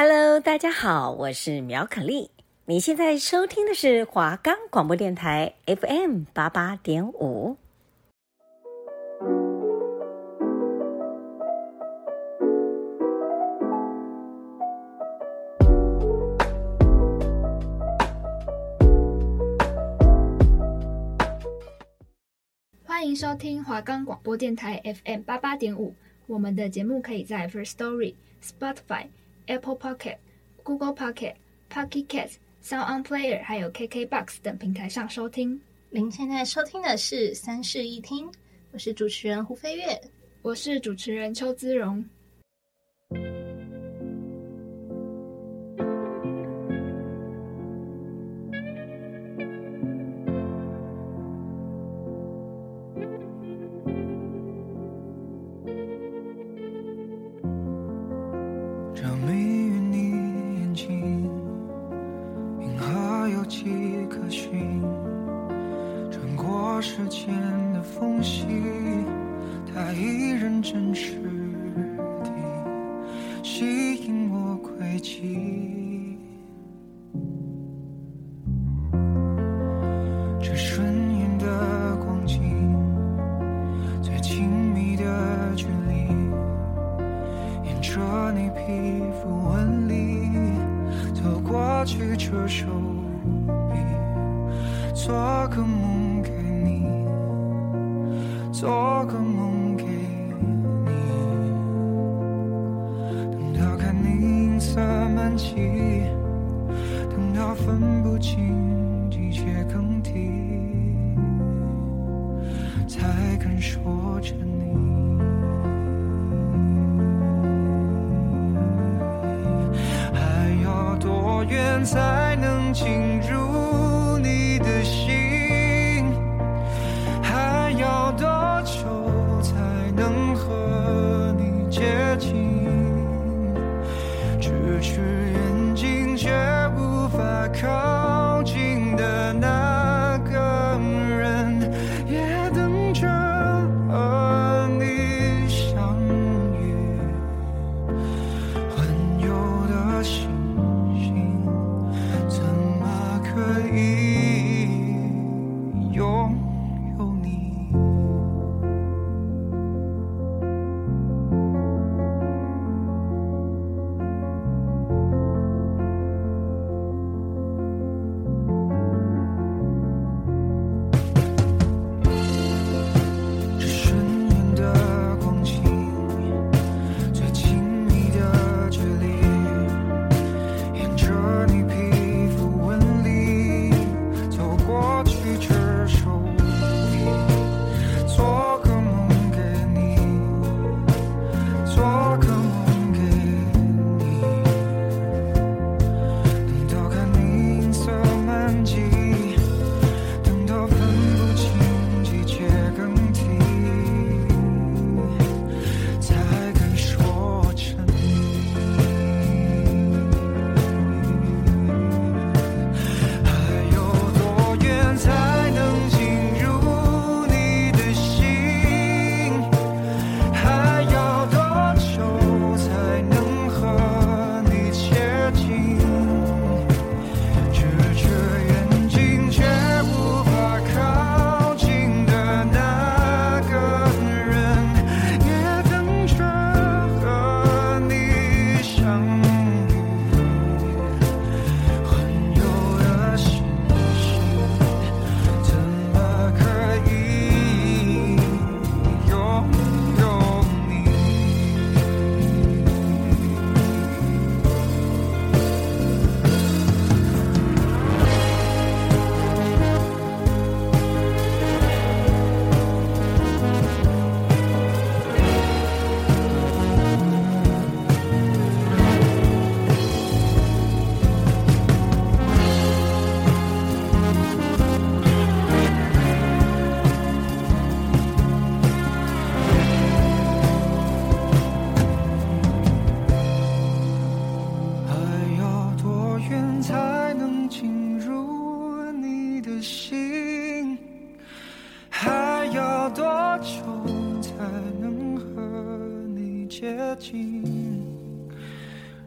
Hello，大家好，我是苗可丽。你现在收听的是华冈广播电台 FM 八八点五。欢迎收听华冈广播电台 FM 八八点五。我们的节目可以在 First Story、Spotify。Apple Pocket、Google Pocket、Pocket Casts、Sound On Player，还有 KKBox 等平台上收听。您现在收听的是三室一厅，我是主持人胡飞月，我是主持人邱姿才敢说着你，还要多远才能近？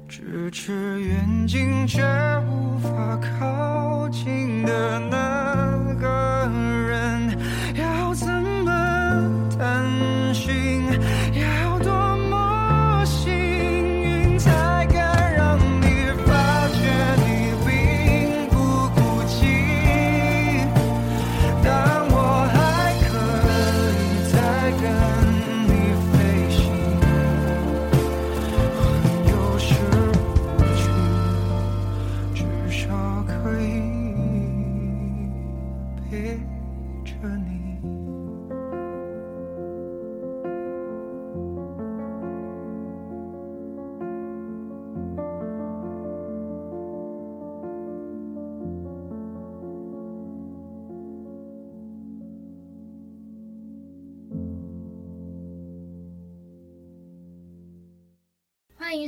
咫尺远近，却无法靠近的。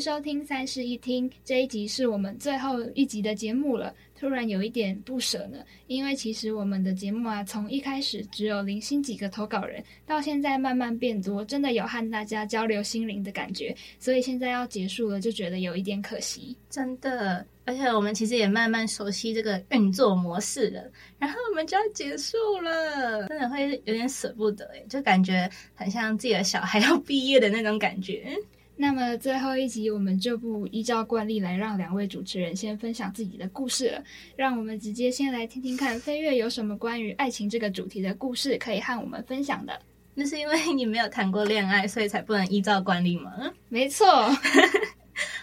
收听三室一厅，这一集是我们最后一集的节目了。突然有一点不舍呢，因为其实我们的节目啊，从一开始只有零星几个投稿人，到现在慢慢变多，真的有和大家交流心灵的感觉。所以现在要结束了，就觉得有一点可惜。真的，而且我们其实也慢慢熟悉这个运作模式了，然后我们就要结束了，真的会有点舍不得诶，就感觉很像自己的小孩要毕业的那种感觉。那么最后一集，我们就不依照惯例来让两位主持人先分享自己的故事了，让我们直接先来听听看飞跃有什么关于爱情这个主题的故事可以和我们分享的。那是因为你没有谈过恋爱，所以才不能依照惯例吗？没错，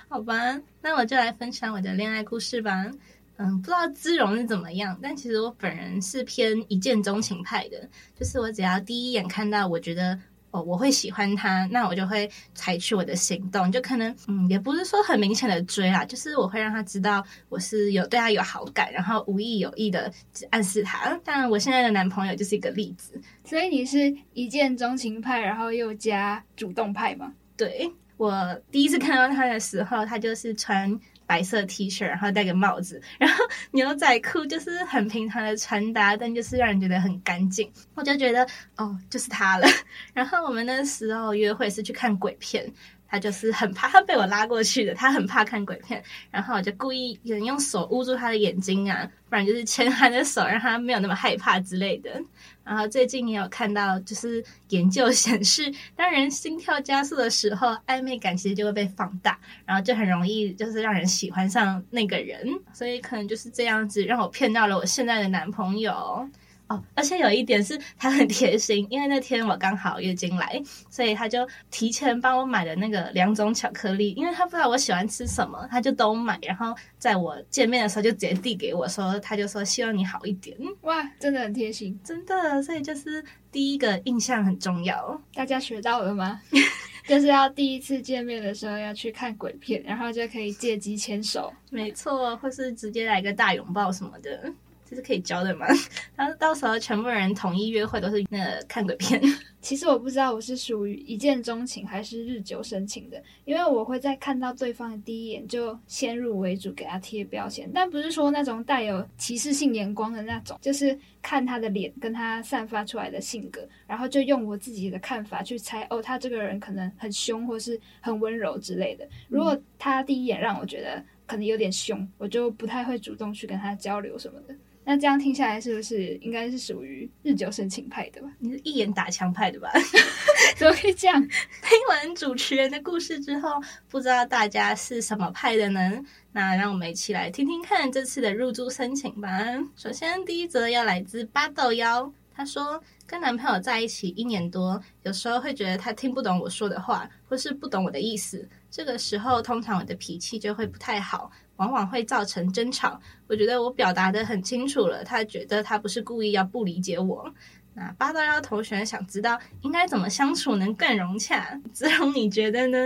好吧，那我就来分享我的恋爱故事吧。嗯，不知道姿蓉是怎么样，但其实我本人是偏一见钟情派的，就是我只要第一眼看到，我觉得。哦，我会喜欢他，那我就会采取我的行动，就可能，嗯，也不是说很明显的追啦，就是我会让他知道我是有对他有好感，然后无意有意的暗示他。当然，我现在的男朋友就是一个例子。所以你是一见钟情派，然后又加主动派吗？对，我第一次看到他的时候，他就是穿。白色 T 恤，然后戴个帽子，然后 牛仔裤，就是很平常的穿搭，但就是让人觉得很干净。我就觉得哦，就是他了。然后我们那时候约会是去看鬼片，他就是很怕，他被我拉过去的，他很怕看鬼片。然后我就故意有人用手捂住他的眼睛啊，不然就是牵他的手，让他没有那么害怕之类的。然后最近也有看到，就是研究显示，当人心跳加速的时候，暧昧感其实就会被放大，然后就很容易就是让人喜欢上那个人。所以可能就是这样子，让我骗到了我现在的男朋友。哦，而且有一点是他很贴心，因为那天我刚好月经来，所以他就提前帮我买了那个两种巧克力，因为他不知道我喜欢吃什么，他就都买，然后在我见面的时候就直接递给我说，他就说希望你好一点。哇，真的很贴心，真的，所以就是第一个印象很重要。大家学到了吗？就是要第一次见面的时候要去看鬼片，然后就可以借机牵手，没错，或是直接来个大拥抱什么的。这是可以教的吗？然后到时候全部人统一约会都是那看鬼片。其实我不知道我是属于一见钟情还是日久生情的，因为我会在看到对方的第一眼就先入为主给他贴标签，但不是说那种带有歧视性眼光的那种，就是看他的脸跟他散发出来的性格，然后就用我自己的看法去猜哦，他这个人可能很凶或是很温柔之类的。如果他第一眼让我觉得可能有点凶，我就不太会主动去跟他交流什么的。那这样听下来，是不是应该是属于日久生情派的吧？你是一眼打枪派的吧？怎么可以这样？听完主持人的故事之后，不知道大家是什么派的呢？那让我们一起来听听看这次的入住申请吧。首先，第一则要来自八豆幺，他说跟男朋友在一起一年多，有时候会觉得他听不懂我说的话，或是不懂我的意思。这个时候，通常我的脾气就会不太好。往往会造成争吵。我觉得我表达的很清楚了，他觉得他不是故意要不理解我。那八到幺同学想知道应该怎么相处能更融洽？姿蓉你觉得呢？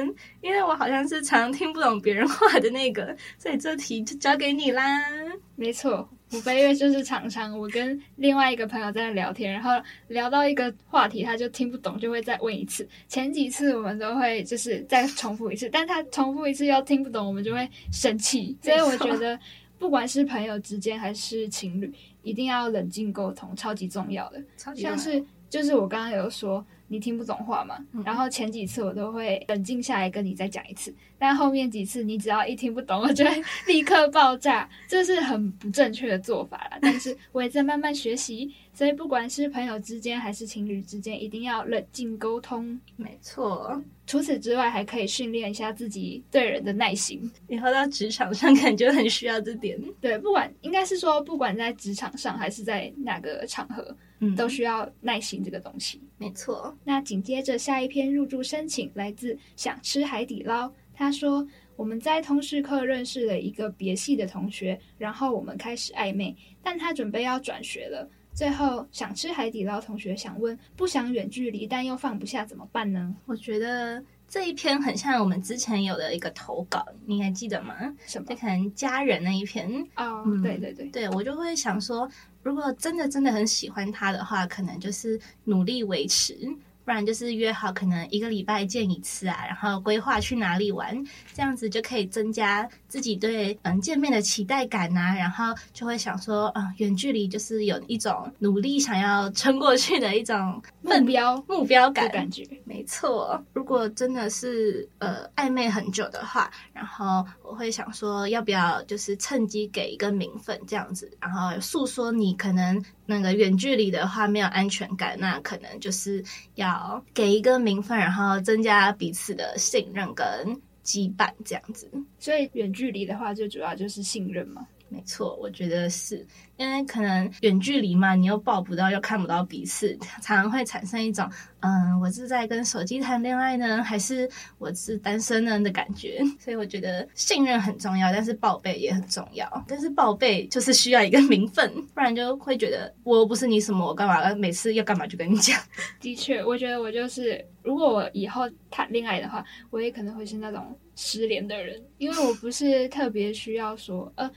因为我好像是常听不懂别人话的那个，所以这题就交给你啦。没错，我飞跃就是常常我跟另外一个朋友在聊天，然后聊到一个话题，他就听不懂，就会再问一次。前几次我们都会就是再重复一次，但他重复一次又听不懂，我们就会生气。所以我觉得，不管是朋友之间还是情侣，一定要冷静沟通，超级重要的。超级重要。像是就是我刚刚有说你听不懂话嘛，然后前几次我都会冷静下来跟你再讲一次，但后面几次你只要一听不懂，我就会立刻爆炸，这是很不正确的做法啦。但是我也在慢慢学习，所以不管是朋友之间还是情侣之间，一定要冷静沟通。没错。除此之外，还可以训练一下自己对人的耐心。以后到职场上，感觉很需要这点。对，不管应该是说，不管在职场上还是在哪个场合，嗯，都需要耐心这个东西。没错。那紧接着下一篇入住申请来自想吃海底捞。他说：“我们在通识课认识了一个别系的同学，然后我们开始暧昧，但他准备要转学了。最后想吃海底捞同学想问：不想远距离，但又放不下，怎么办呢？”我觉得这一篇很像我们之前有的一个投稿，你还记得吗？什么？就可能家人那一篇哦，嗯、对对对，对我就会想说，如果真的真的很喜欢他的话，可能就是努力维持。不然就是约好，可能一个礼拜见一次啊，然后规划去哪里玩，这样子就可以增加自己对嗯见面的期待感呐、然后就会想说，嗯，远距离就是有一种努力想要撑过去的一种目标 目标感感觉。没错，如果真的是呃暧昧很久的话，然后我会想说，要不要就是趁机给一个名分这样子，然后诉说你可能。那个远距离的话没有安全感，那可能就是要给一个名分，然后增加彼此的信任跟羁绊这样子。所以远距离的话，最主要就是信任嘛。没错，我觉得是因为可能远距离嘛，你又抱不到，又看不到彼此，常常会产生一种，嗯，我是在跟手机谈恋爱呢，还是我是单身呢的感觉。所以我觉得信任很重要，但是报备也很重要。但是报备就是需要一个名分，不然就会觉得我又不是你什么，我干嘛每次要干嘛就跟你讲。的确，我觉得我就是，如果我以后谈恋爱的话，我也可能会是那种失联的人，因为我不是特别需要说，呃。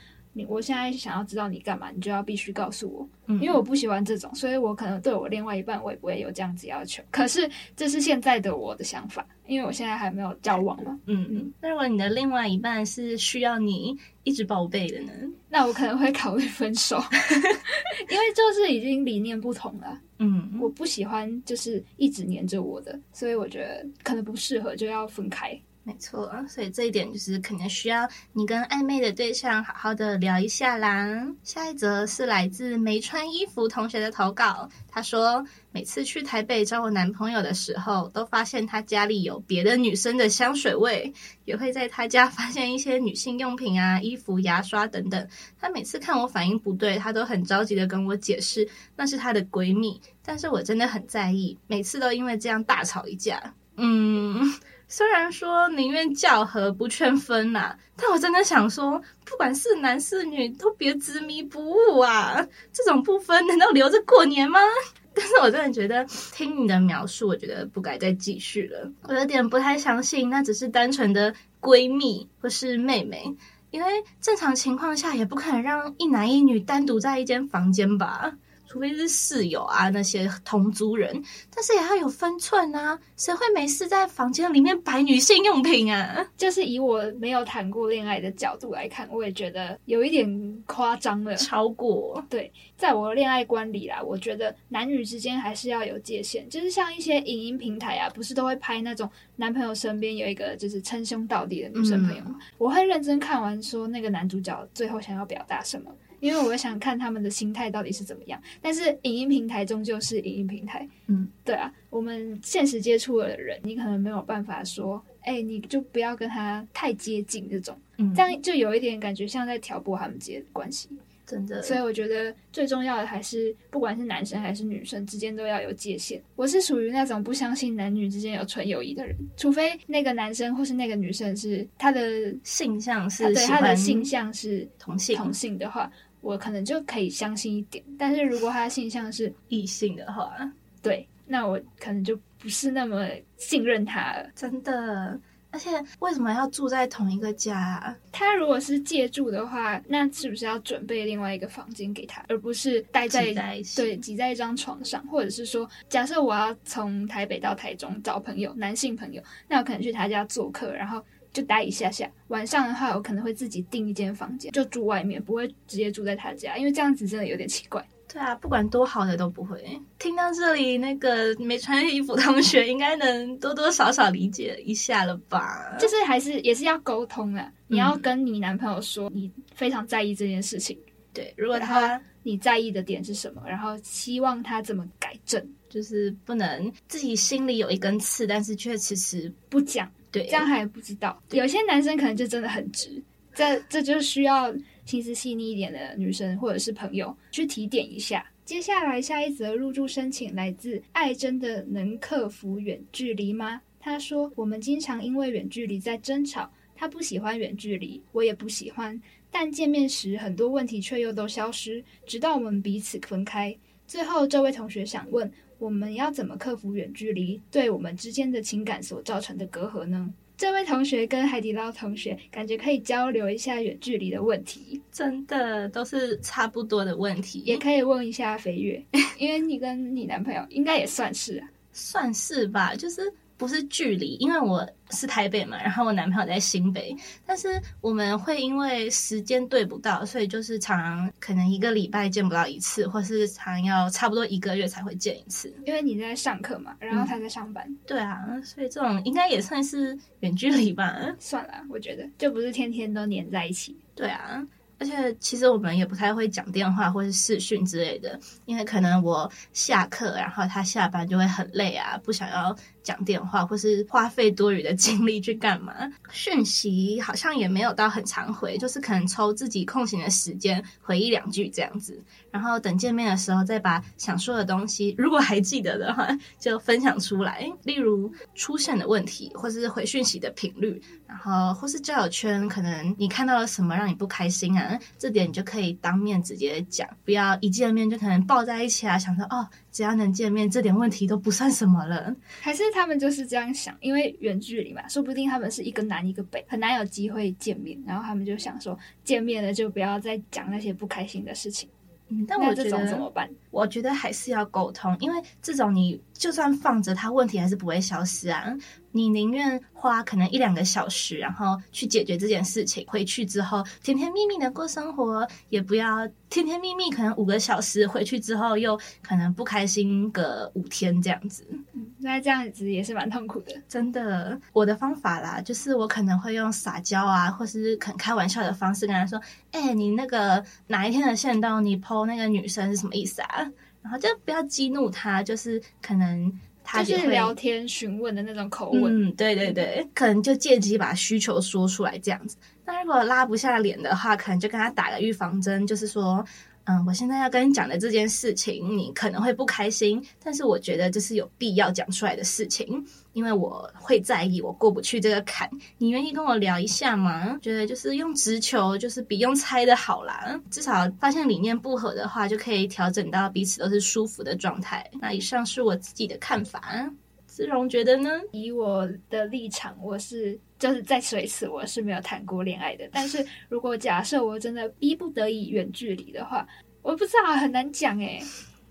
我现在想要知道你干嘛，你就要必须告诉我，嗯，因为我不喜欢这种，所以我可能对我另外一半我也不会有这样子要求。可是这是现在的我的想法，因为我现在还没有交往嘛。嗯嗯。那如果你的另外一半是需要你一直报备的呢？那我可能会考虑分手，因为就是已经理念不同了。嗯，我不喜欢就是一直黏着我的，所以我觉得可能不适合，就要分开。没错啊，所以这一点就是可能需要你跟暧昧的对象好好的聊一下啦。下一则是来自没穿衣服同学的投稿，他说每次去台北找我男朋友的时候，都发现他家里有别的女生的香水味，也会在他家发现一些女性用品啊、衣服、牙刷等等。他每次看我反应不对，他都很着急的跟我解释那是他的闺蜜，但是我真的很在意，每次都因为这样大吵一架。嗯。虽然说宁愿叫和不劝分呐、但我真的想说，不管是男是女，都别执迷不悟啊！这种不分难道留着过年吗？但是我真的觉得，听你的描述，我觉得不该再继续了。我有点不太相信，那只是单纯的闺蜜或是妹妹，因为正常情况下也不可能让一男一女单独在一间房间吧。除非是室友啊，那些同租人，但是也要有分寸啊！谁会没事在房间里面摆女性用品啊？就是以我没有谈过恋爱的角度来看，我也觉得有一点夸张了，超过。对，在我的恋爱观里啦，我觉得男女之间还是要有界限。就是像一些影音平台啊，不是都会拍那种男朋友身边有一个就是称兄道弟的女生朋友吗？嗯、我会认真看完，说那个男主角最后想要表达什么。因为我想看他们的心态到底是怎么样，但是影音平台终究是影音平台，嗯，对啊，我们现实接触的人，你可能没有办法说，哎、欸，你就不要跟他太接近这种，嗯，这样就有一点感觉像在挑拨他们之间的关系，真的。所以我觉得最重要的还是，不管是男生还是女生之间都要有界限。我是属于那种不相信男女之间有纯友谊的人，除非那个男生或是那个女生是他的性向是对他的性向是同性同性的话。我可能就可以相信一点，但是如果他的性向是异性的话，对，那我可能就不是那么信任他了。真的，而且为什么要住在同一个家啊？他如果是借住的话，那是不是要准备另外一个房间给他，而不是待在，在一起对挤在一张床上？或者是说，假设我要从台北到台中找朋友，男性朋友，那我可能去他家做客，然后。就待一下下，晚上的话，我可能会自己订一间房间，就住外面，不会直接住在他家，因为这样子真的有点奇怪。对啊，不管多好的都不会。听到这里，那个没穿衣服同学应该能多多少少理解一下了吧？就是还是也是要沟通啊，你要跟你男朋友说你非常在意这件事情。对，如果他你在意的点是什么，然后希望他怎么改正，就是不能自己心里有一根刺，但是却迟迟不讲。对，这样还不知道。有些男生可能就真的很直，这这就需要。心思细腻一点的女生或者是朋友去提点一下。接下来下一则入住申请来自爱真的能克服远距离吗？他说：“我们经常因为远距离在争吵，他不喜欢远距离，我也不喜欢，但见面时很多问题却又都消失，直到我们彼此分开。最后，这位同学想问：我们要怎么克服远距离对我们之间的情感所造成的隔阂呢？”这位同学跟海底捞同学感觉可以交流一下远距离的问题，真的都是差不多的问题，也可以问一下飞跃，因为你跟你男朋友应该也算是啊，算是吧，就是。不是距离，因为我是台北嘛，然后我男朋友在新北，但是我们会因为时间对不到，所以就是常常可能一个礼拜见不到一次，或是常要差不多一个月才会见一次。因为你在上课嘛，然后他在上班。嗯，对啊，所以这种应该也算是远距离吧。算了，我觉得就不是天天都黏在一起。对啊。而且其实我们也不太会讲电话或是视讯之类的，因为可能我下课，然后他下班就会很累啊，不想要讲电话或是花费多余的精力去干嘛。讯息好像也没有到很常回，就是可能抽自己空闲的时间回一两句这样子，然后等见面的时候再把想说的东西，如果还记得的话，就分享出来。例如出现的问题，或是回讯息的频率，然后或是交友圈，可能你看到了什么让你不开心啊？这点你就可以当面直接讲，不要一见面就可能抱在一起啊，想说哦，只要能见面，这点问题都不算什么了。还是他们就是这样想，因为远距离嘛，说不定他们是一个南一个北，很难有机会见面，然后他们就想说，见面了就不要再讲那些不开心的事情。嗯，但我觉得这种怎么办？我觉得还是要沟通，因为这种你就算放着，他问题还是不会消失啊。你宁愿花可能一两个小时，然后去解决这件事情，回去之后甜甜蜜蜜的过生活，也不要甜甜蜜蜜，可能五个小时回去之后又可能不开心个五天这样子。嗯，那这样子也是蛮痛苦的。真的，我的方法啦，就是我可能会用撒娇啊，或是可能开玩笑的方式跟他说：“哎、你那个哪一天的线到，你 po 那个女生是什么意思啊？”然后就不要激怒他，就是可能。他就，就是聊天询问的那种口吻，嗯，对对对，可能就借机把需求说出来这样子。那如果拉不下脸的话，可能就跟他打个预防针，就是说。嗯，我现在要跟你讲的这件事情，你可能会不开心，但是我觉得这是有必要讲出来的事情，因为我会在意，我过不去这个坎。你愿意跟我聊一下吗？觉得就是用直球，就是比用猜的好啦。至少发现理念不合的话，就可以调整到彼此都是舒服的状态。那以上是我自己的看法。姿蓉觉得呢？以我的立场，我是就是再说一次，我是没有谈过恋爱的。但是 如果假设我真的逼不得已远距离的话，我不知道，很难讲诶。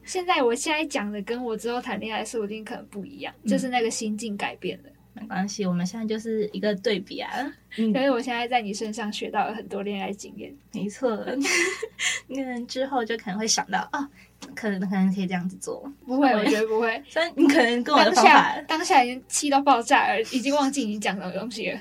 现在我现在讲的跟我之后谈恋爱说不定可能不一样，嗯、就是那个心境改变了。没关系，我们现在就是一个对比啊。因为我现在在你身上学到了很多恋爱经验。没错，那之后就可能会想到哦。可能可能可以这样子做，不会，我觉得不会。所以你可能跟我的方法，当下已经气到爆炸了，已经忘记你讲什么东西了。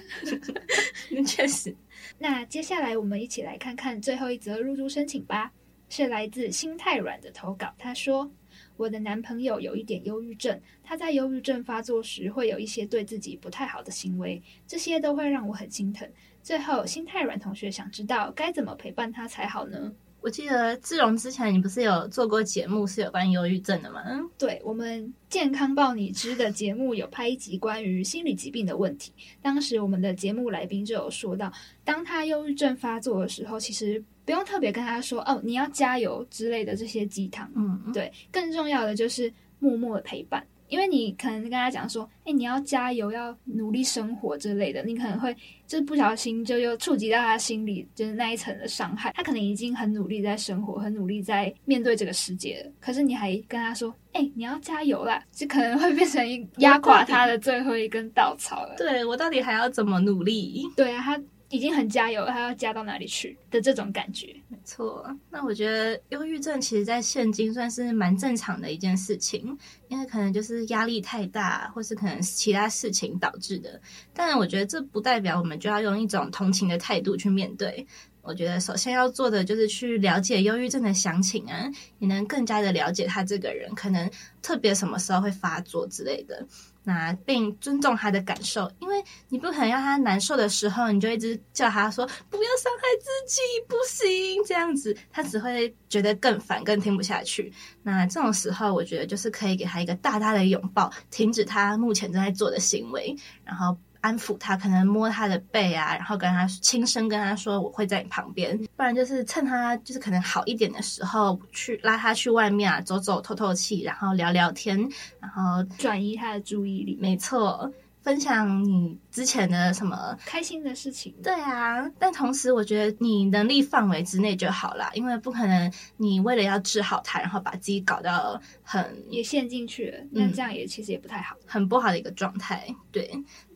那 确实。那接下来我们一起来看看最后一则入住申请吧，是来自心太软的投稿。他说：“我的男朋友有一点忧郁症，他在忧郁症发作时会有一些对自己不太好的行为，这些都会让我很心疼。最后，心太软同学想知道该怎么陪伴他才好呢？”我记得志荣之前你不是有做过节目是有关忧郁症的吗？对，我们健康报你知的节目有拍一集关于心理疾病的问题。当时我们的节目来宾就有说到，当他忧郁症发作的时候，其实不用特别跟他说哦，你要加油之类的这些鸡汤。嗯，对，更重要的就是默默的陪伴。因为你可能跟他讲说，哎，你要加油，要努力生活之类的，你可能会就是不小心就又触及到他心里就是那一层的伤害。他可能已经很努力在生活，很努力在面对这个世界了，可是你还跟他说，哎，你要加油啦，就可能会变成压垮他的最后一根稻草了。对，我到底还要怎么努力？对啊，他已经很加油，他要加到哪里去的这种感觉。没错，那我觉得忧郁症其实，在现今算是蛮正常的一件事情，因为可能就是压力太大，或是可能其他事情导致的。但我觉得这不代表我们就要用一种同情的态度去面对。我觉得首先要做的就是去了解忧郁症的详情啊，你能更加的了解他这个人，可能特别什么时候会发作之类的。那并尊重他的感受，因为你不可能让他难受的时候，你就一直叫他说不要伤害自己，不行这样子，他只会觉得更烦，更听不下去。那这种时候，我觉得就是可以给他一个大大的拥抱，停止他目前正在做的行为，然后。安抚他，可能摸他的背啊，然后跟他轻声跟他说：“我会在你旁边。”不然就是趁他就是可能好一点的时候，去拉他去外面啊，走走透透气，然后聊聊天，然后转移他的注意力。没错，分享你之前的什么开心的事情。对啊，但同时我觉得你能力范围之内就好啦，因为不可能你为了要治好他，然后把自己搞到很也陷进去了，那这样也其实也不太好，很不好的一个状态。对。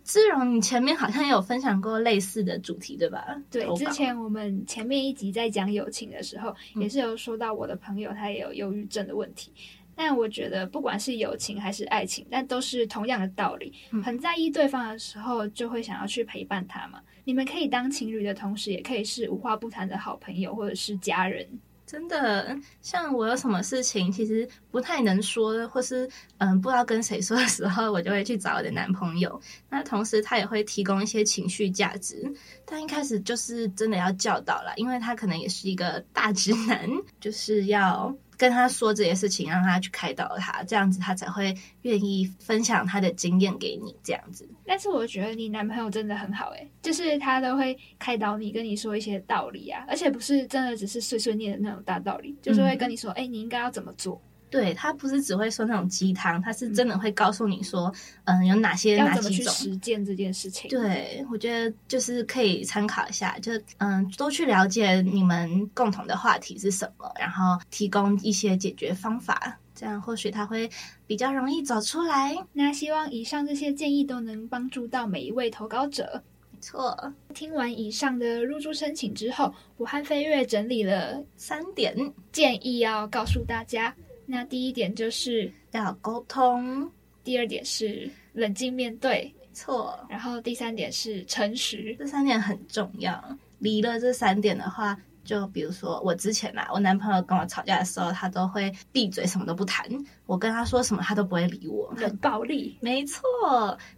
姿荣，你前面好像也有分享过类似的主题，对吧？对，之前我们前面一集在讲友情的时候，嗯、也是有说到我的朋友他也有忧郁症的问题。但我觉得不管是友情还是爱情，但都是同样的道理。嗯、很在意对方的时候，就会想要去陪伴他嘛。你们可以当情侣的同时，也可以是无话不谈的好朋友，或者是家人。真的，像我有什么事情其实不太能说，或是嗯不知道跟谁说的时候，我就会去找我的男朋友。那同时他也会提供一些情绪价值，但一开始就是真的要教导了，因为他可能也是一个大直男，就是要。跟他说这些事情，让他去开导他，这样子他才会愿意分享他的经验给你。这样子，但是我觉得你男朋友真的很好诶，就是他都会开导你，跟你说一些道理啊，而且不是真的只是碎碎念的那种大道理，就是会跟你说，哎、嗯，你应该要怎么做。对，他不是只会说那种鸡汤，他是真的会告诉你说，嗯，有哪些哪几种，要怎么去实践这件事情。对，我觉得就是可以参考一下，就嗯，多去了解你们共同的话题是什么，然后提供一些解决方法，这样或许他会比较容易走出来。那希望以上这些建议都能帮助到每一位投稿者。没错，听完以上的入住申请之后，我和飞跃整理了三点建议要告诉大家。那第一点就是要沟通，第二点是冷静面对，没错，然后第三点是诚实，这三点很重要。离了这三点的话。就比如说我之前啊，我男朋友跟我吵架的时候，他都会闭嘴，什么都不谈。我跟他说什么，他都不会理我，很暴力。没错，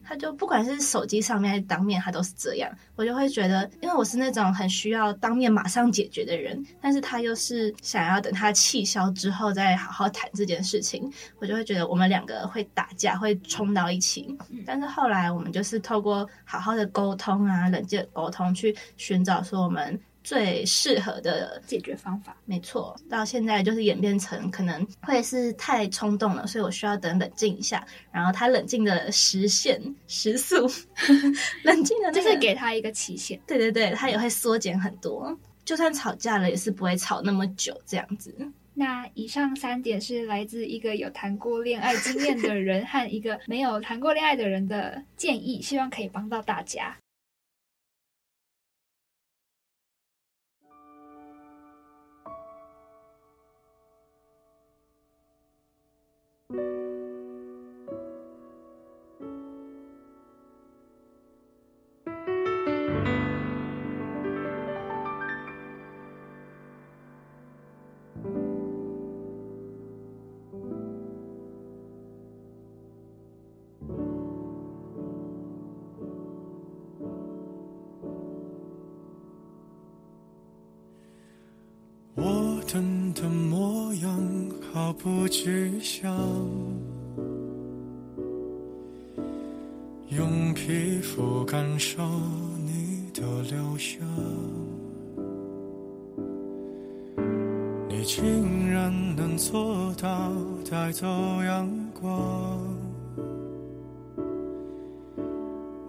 他就不管是手机上面还是当面，他都是这样。我就会觉得，因为我是那种很需要当面马上解决的人，但是他又是想要等他气消之后再好好谈这件事情，我就会觉得我们两个会打架，会冲到一起。但是后来我们就是透过好好的沟通啊，冷静的沟通，去寻找说我们。最适合的解决方法，没错。到现在就是演变成可能会是太冲动了，所以我需要等冷静一下。然后他冷静的时限时速，冷静的、那个、就是给他一个期限。对对对，他也会缩减很多。就算吵架了，也是不会吵那么久这样子。那以上三点是来自一个有谈过恋爱经验的人和一个没有谈过恋爱的人的建议，希望可以帮到大家。不去想，用皮肤感受你的留香，你竟然能做到带走阳光，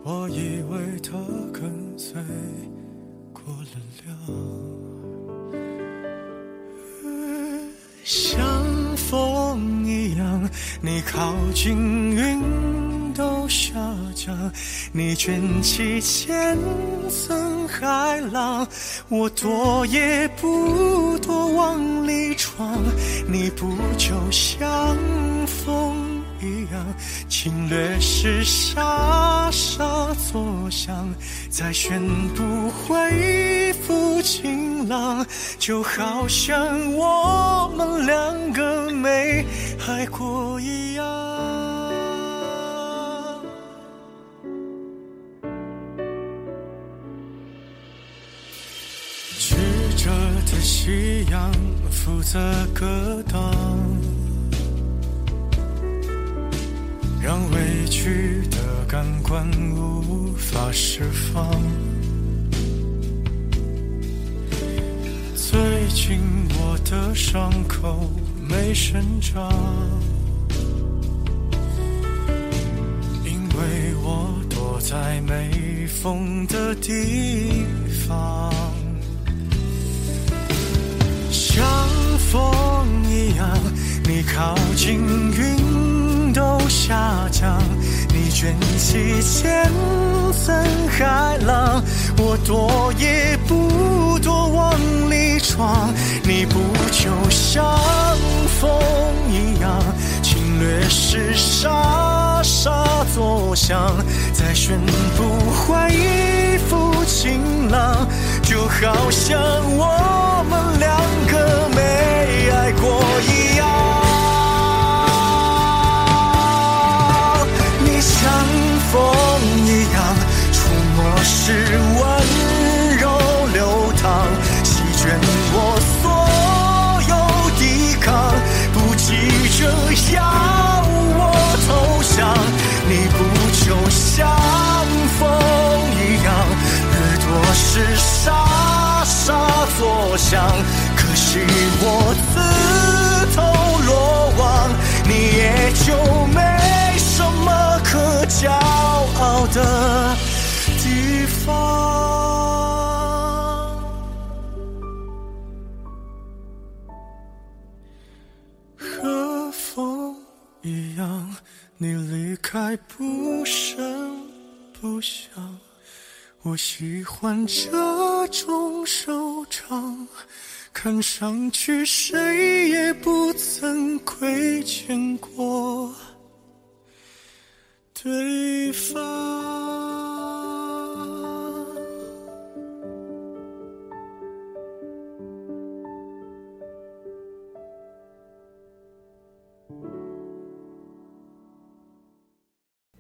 我以为他跟随过了量。你靠近云都下降。你卷起千层海浪，我躲也不躲往里闯，你不就像风一样侵略时沙沙作响，再宣布恢复晴朗，就好像我们两个没爱过一样。曲折的夕阳负责格挡，让委屈的感官无法释放。最近我的伤口没生长，因为我躲在没风的地方。像风一样，你靠近，云都下降。你卷起千层海浪，我躲也不躲往里窗。你不就像风一样，侵略时沙沙作响，再宣布恢复晴朗，就好像我可惜我自投罗网，你也就没什么可骄傲的地方。和风一样，你离开不声不响。我喜欢这种收场，看上去谁也不曾亏欠过对方。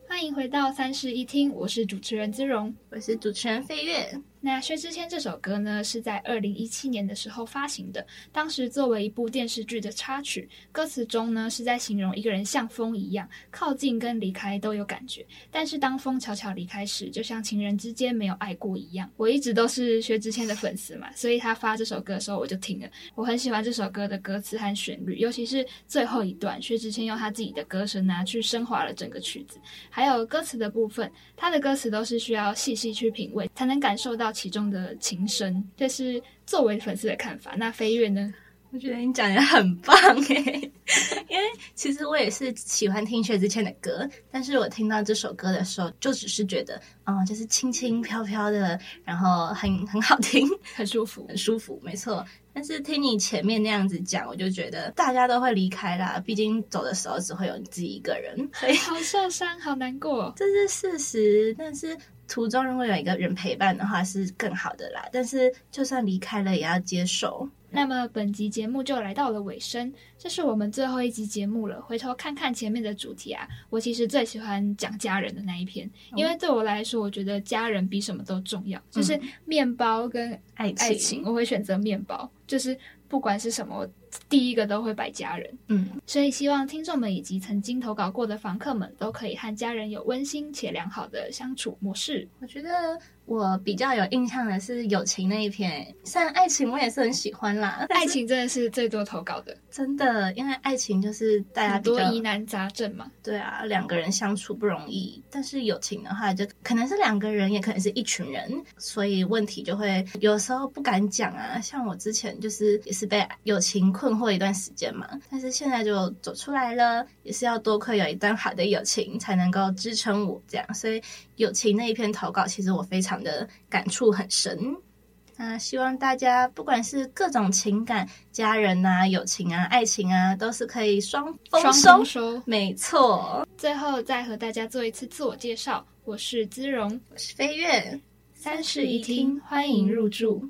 欢迎回到三室一厅，我是主持人姿荣，我是主持人飞跃。那薛之谦这首歌呢，是在二零一七年的时候发行的。当时作为一部电视剧的插曲，歌词中呢是在形容一个人像风一样，靠近跟离开都有感觉。但是当风悄悄离开时，就像情人之间没有爱过一样。我一直都是薛之谦的粉丝嘛，所以他发这首歌的时候我就听了。我很喜欢这首歌的歌词和旋律，尤其是最后一段，薛之谦用他自己的歌声拿去升华了整个曲子。还有歌词的部分，他的歌词都是需要细细去品味，才能感受到。其中的情深，这是作为粉丝的看法。那飞跃呢？我觉得你讲的很棒诶，因为其实我也是喜欢听薛之谦的歌，但是我听到这首歌的时候，就只是觉得，嗯，就是轻轻飘飘的，然后很很好听，很舒服，很舒服，没错。但是听你前面那样子讲，我就觉得大家都会离开啦，毕竟走的时候只会有你自己一个人，所以好受伤，好难过，这是事实。但是。途中如果有一个人陪伴的话是更好的啦，但是就算离开了也要接受。那么本集节目就来到了尾声，这是我们最后一集节目了。回头看看前面的主题啊，我其实最喜欢讲家人的那一篇，因为对我来说，我觉得家人比什么都重要，就是面包跟爱情，爱情我会选择面包，就是不管是什么。第一个都会摆家人，嗯，所以希望听众们以及曾经投稿过的房客们都可以和家人有温馨且良好的相处模式。我觉得我比较有印象的是友情那一篇，虽然爱情我也是很喜欢啦，爱情真的是最多投稿的，真的，因为爱情就是大家很多疑难杂症嘛。对啊，两个人相处不容易，但是友情的话，就可能是两个人，也可能是一群人，所以问题就会有时候不敢讲啊。像我之前就是也是是被友情困惑一段时间嘛，但是现在就走出来了，也是要多亏有一段好的友情才能够支撑我这样，所以友情那一篇投稿，其实我非常的感触很深。那希望大家不管是各种情感，家人啊、友情啊、爱情啊，都是可以双丰收。收没错。最后再和大家做一次自我介绍，我是姿荣，我是飞跃，三室一厅，欢迎入住。